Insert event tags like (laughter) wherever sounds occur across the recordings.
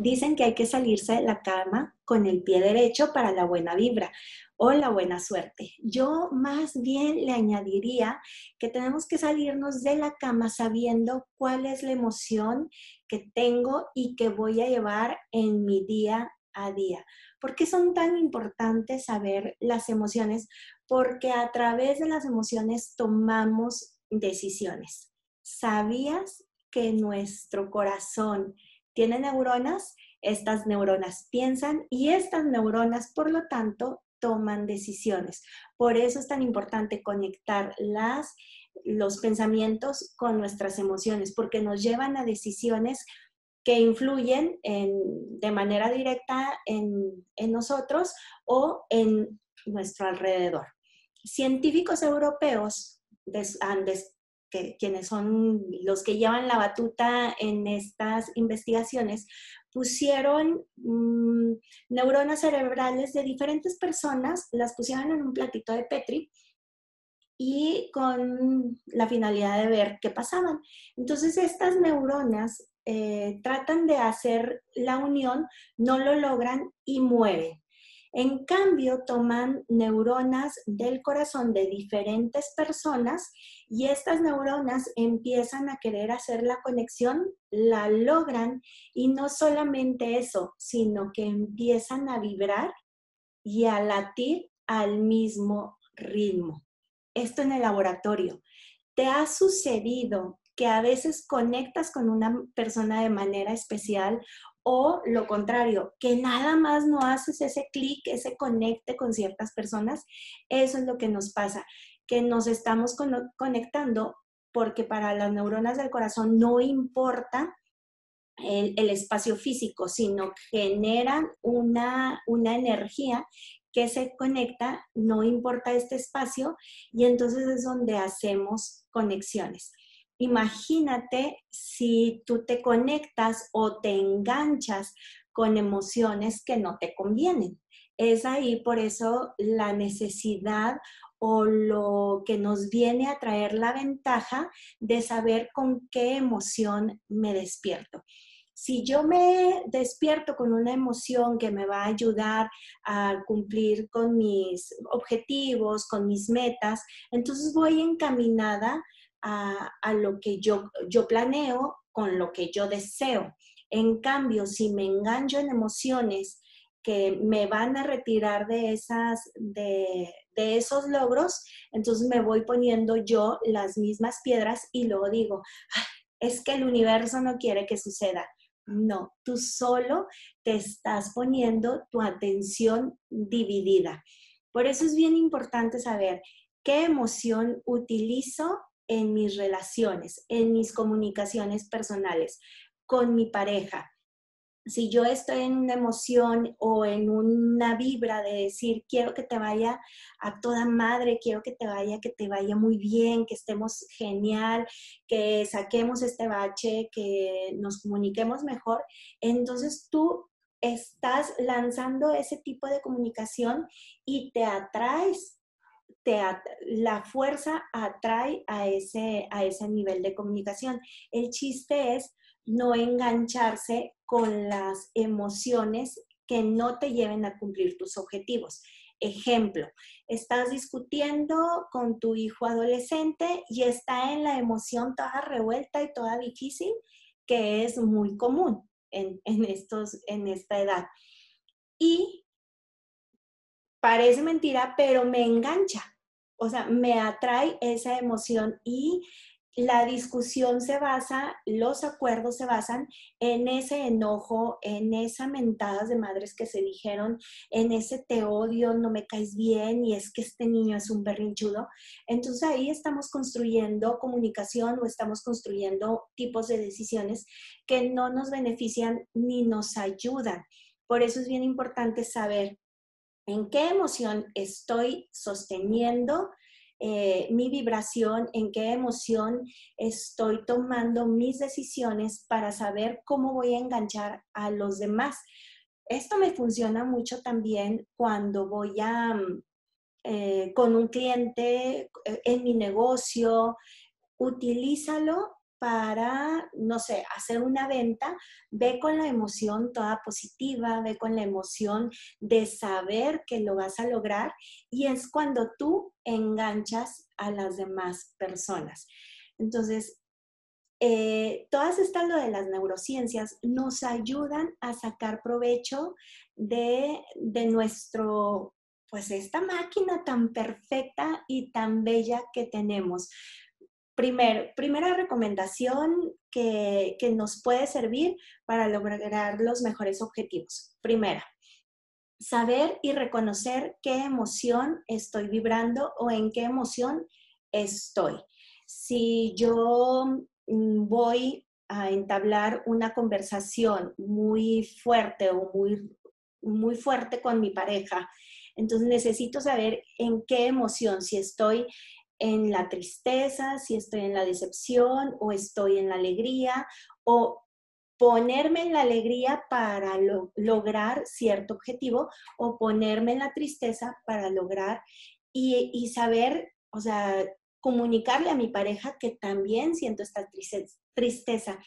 Dicen que hay que salirse de la cama con el pie derecho para la buena vibra o la buena suerte. Yo más bien le añadiría que tenemos que salirnos de la cama sabiendo cuál es la emoción que tengo y que voy a llevar en mi día a día. ¿Por qué son tan importantes saber las emociones? Porque a través de las emociones tomamos decisiones. ¿Sabías que nuestro corazón tiene neuronas, estas neuronas piensan y estas neuronas, por lo tanto, toman decisiones. Por eso es tan importante conectar las, los pensamientos con nuestras emociones, porque nos llevan a decisiones que influyen de manera directa en, en nosotros o en nuestro alrededor. Científicos europeos que, quienes son los que llevan la batuta en estas investigaciones, pusieron mm, neuronas cerebrales de diferentes personas, las pusieron en un platito de Petri y con la finalidad de ver qué pasaban. Entonces, estas neuronas eh, tratan de hacer la unión, no lo logran y mueren. En cambio, toman neuronas del corazón de diferentes personas y estas neuronas empiezan a querer hacer la conexión, la logran y no solamente eso, sino que empiezan a vibrar y a latir al mismo ritmo. Esto en el laboratorio. ¿Te ha sucedido que a veces conectas con una persona de manera especial o lo contrario, que nada más no haces ese clic, ese conecte con ciertas personas, eso es lo que nos pasa, que nos estamos conectando porque para las neuronas del corazón no importa el, espacio físico, sino generan una, una energía que se conecta, no importa este espacio, y entonces es donde hacemos conexiones. Imagínate si tú te conectas o te enganchas con emociones que no te convienen. Es ahí por eso la necesidad o lo que nos viene a traer la ventaja de saber con qué emoción me despierto. Si yo me despierto con una emoción que me va a ayudar a cumplir con mis objetivos, con mis metas, entonces voy encaminada a, lo que yo, yo planeo con lo que yo deseo. En cambio, si me engancho en emociones que me van a retirar de, esas, de, de, esos logros, entonces me voy poniendo yo las mismas piedras y luego digo, es que el universo no quiere que suceda. No, tú solo te estás poniendo tu atención dividida. Por eso es bien importante saber qué emoción utilizo en mis relaciones, en mis comunicaciones personales, con mi pareja. Si yo estoy en una emoción o en una vibra de decir, quiero que te vaya a toda madre, quiero que te vaya, que te vaya muy bien, que estemos genial, que saquemos este bache, que nos comuniquemos mejor, entonces tú estás lanzando ese tipo de comunicación y te atraes la fuerza atrae a ese, a ese nivel de comunicación. El chiste es no engancharse con las emociones que no te lleven a cumplir tus objetivos. Ejemplo, estás discutiendo con tu hijo adolescente y está en la emoción toda revuelta y toda difícil, que es muy común en, en, estos, en esta edad. Y parece mentira, pero me engancha. O sea, me atrae esa emoción y la discusión se basa, los acuerdos se basan en ese enojo, en esas mentadas de madres que se dijeron, en ese te odio, no me caes bien y es que este niño es un berrinchudo. Entonces ahí estamos construyendo comunicación o estamos construyendo tipos de decisiones que no nos benefician ni nos ayudan. Por eso es bien importante saber en qué emoción estoy sosteniendo eh, mi vibración, en qué emoción estoy tomando mis decisiones para saber cómo voy a enganchar a los demás. Esto me funciona mucho también cuando voy a, eh, con un cliente, eh, en mi negocio, utilízalo para, no sé, hacer una venta, ve con la emoción toda positiva, ve con la emoción de saber que lo vas a lograr y es cuando tú enganchas a las demás personas. Entonces, eh, todas estas lo de las neurociencias nos ayudan a sacar provecho de, de nuestro, pues esta máquina tan perfecta y tan bella que tenemos primera recomendación que, nos puede servir para lograr los mejores objetivos. Primera, saber y reconocer qué emoción estoy vibrando o en qué emoción estoy. Si yo mm, voy a entablar una conversación muy fuerte o muy, muy fuerte con mi pareja, entonces necesito saber en qué emoción, si estoy en la tristeza, si estoy en la decepción o estoy en la alegría o ponerme en la alegría para lograr cierto objetivo o ponerme en la tristeza para lograr y, saber, o sea, comunicarle a mi pareja que también siento esta tristeza,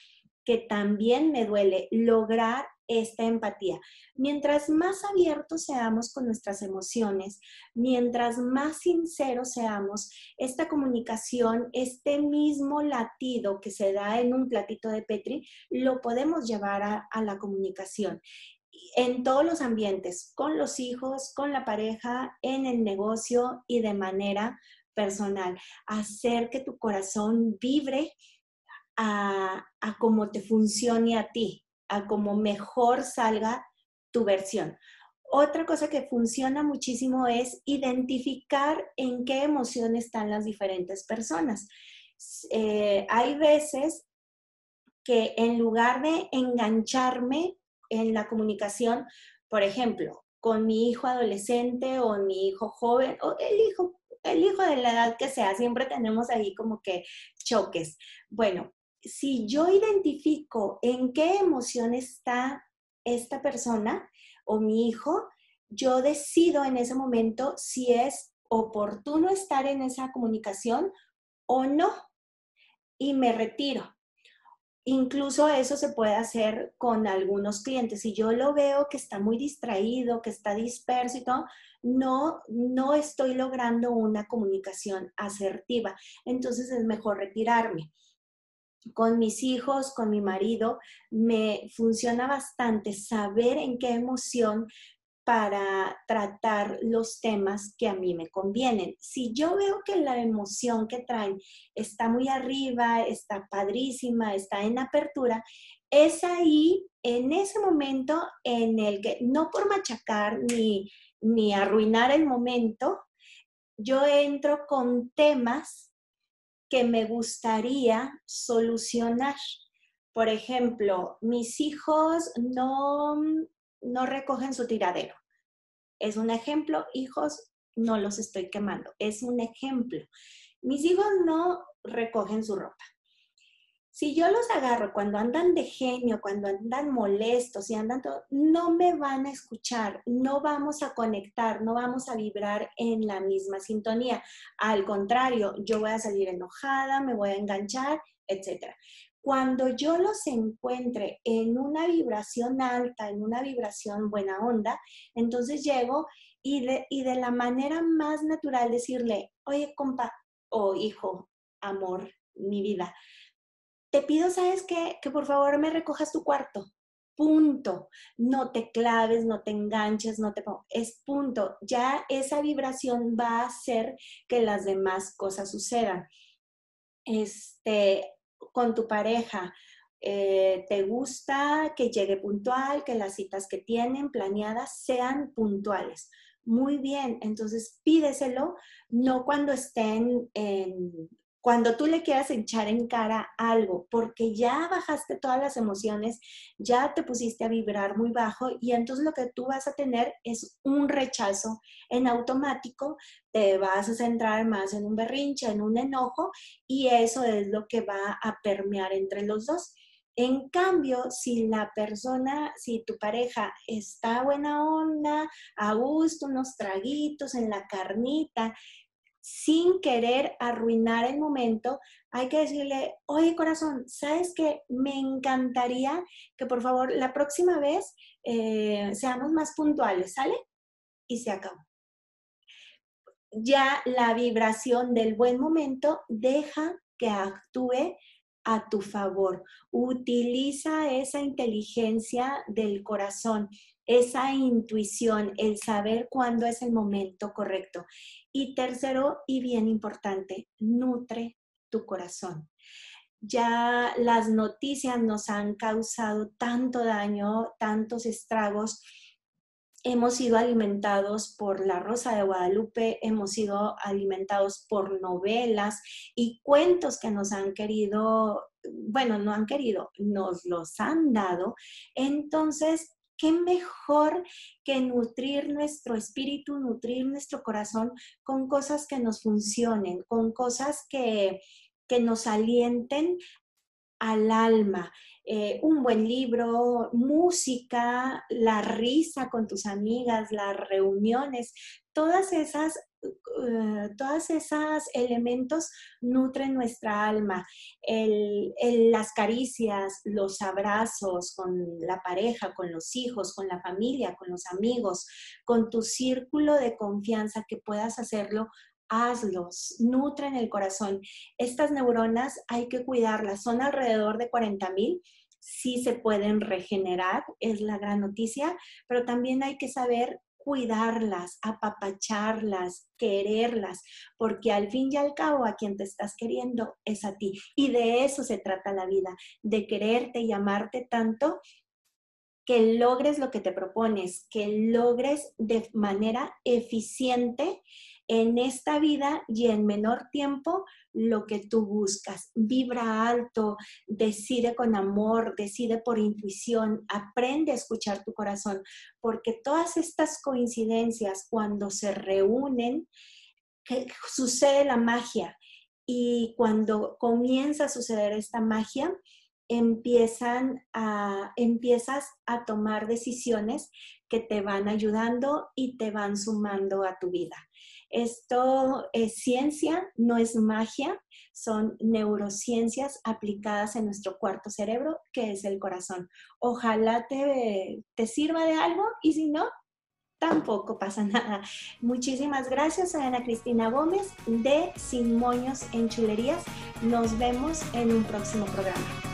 que también me duele, lograr esta empatía. Mientras más abiertos seamos con nuestras emociones, mientras más sinceros seamos, esta comunicación, este mismo latido que se da en un platito de Petri, lo podemos llevar a, la comunicación en todos los ambientes, con los hijos, con la pareja, en el negocio y de manera personal. Hacer que tu corazón vibre a, a cómo te funcione a ti, a cómo mejor salga tu versión. Otra cosa que funciona muchísimo es identificar en qué emoción están las diferentes personas. Eh, hay veces que en lugar de engancharme en la comunicación, por ejemplo, con mi hijo adolescente o mi hijo joven o el hijo, el hijo de la edad que sea, siempre tenemos ahí como que choques. Bueno, si yo identifico en qué emoción está esta persona o mi hijo, yo decido en ese momento si es oportuno estar en esa comunicación o no y me retiro. Incluso eso se puede hacer con algunos clientes. Si yo lo veo que está muy distraído, que está disperso y todo, no, no estoy logrando una comunicación asertiva. Entonces es mejor retirarme con mis hijos, con mi marido, me funciona bastante saber en qué emoción para tratar los temas que a mí me convienen. Si yo veo que la emoción que traen está muy arriba, está padrísima, está en apertura, es ahí, en ese momento en el que, no por machacar ni, ni arruinar el momento, yo entro con temas que me gustaría solucionar. Por ejemplo, mis hijos no, no recogen su tiradero. Es un ejemplo, hijos, no los estoy quemando, es un ejemplo. Mis hijos no recogen su ropa. Si yo los agarro cuando andan de genio, cuando andan molestos y andan todo, no me van a escuchar, no vamos a conectar, no vamos a vibrar en la misma sintonía. Al contrario, yo voy a salir enojada, me voy a enganchar, etc. Cuando yo los encuentre en una vibración alta, en una vibración buena onda, entonces llego y de, y de la manera más natural decirle, oye, compa, o hijo, amor, mi vida, te pido, ¿sabes qué? Que por favor me recojas tu cuarto. Punto. No te claves, no te enganches, no te... Es punto. Ya esa vibración va a hacer que las demás cosas sucedan. Este, con tu pareja, eh, te gusta que llegue puntual, que las citas que tienen planeadas sean puntuales. Muy bien, entonces pídeselo, no cuando estén en cuando tú le quieras echar en cara algo, porque ya bajaste todas las emociones, ya te pusiste a vibrar muy bajo y entonces lo que tú vas a tener es un rechazo en automático, te vas a centrar más en un berrinche, en un enojo y eso es lo que va a permear entre los dos. En cambio, si la persona, si tu pareja está buena onda, a gusto, unos traguitos en la carnita, sin querer arruinar el momento, hay que decirle, oye corazón, ¿sabes qué? Me encantaría que por favor la próxima vez eh, seamos más puntuales, ¿sale? Y se acabó. Ya la vibración del buen momento deja que actúe a tu favor. Utiliza esa inteligencia del corazón, esa intuición, el saber cuándo es el momento correcto. Y tercero, y bien importante, nutre tu corazón. Ya las noticias nos han causado tanto daño, tantos estragos hemos sido alimentados por La Rosa de Guadalupe, hemos sido alimentados por novelas y cuentos que nos han querido, bueno, no han querido, nos los han dado. Entonces, qué mejor que nutrir nuestro espíritu, nutrir nuestro corazón con cosas que nos funcionen, con cosas que, que nos alienten al alma. Eh, un buen libro, música, la risa con tus amigas, las reuniones, todas esas, uh, todas elementos nutren nuestra alma. las caricias, los abrazos con la pareja, con los hijos, con la familia, con los amigos, con tu círculo de confianza que puedas hacerlo hazlos, nutren el corazón. Estas neuronas hay que cuidarlas, son alrededor de 40 mil, sí se pueden regenerar, es la gran noticia, pero también hay que saber cuidarlas, apapacharlas, quererlas, porque al fin y al cabo a quien te estás queriendo es a ti. Y de eso se trata la vida, de quererte y amarte tanto que logres lo que te propones, que logres de manera eficiente en esta vida y en menor tiempo lo que tú buscas. Vibra alto, decide con amor, decide por intuición, aprende a escuchar tu corazón, porque todas estas coincidencias cuando se reúnen, sucede la magia. Y cuando comienza a suceder esta magia, empiezan a, empiezas a tomar decisiones que te van ayudando y te van sumando a tu vida. Esto es ciencia, no es magia, son neurociencias aplicadas en nuestro cuarto cerebro, que es el corazón. Ojalá te, te sirva de algo y si no, tampoco pasa (laughs) nada. Muchísimas gracias a Ana Cristina Gómez de Sin Moños en Chulerías. Nos vemos en un próximo programa.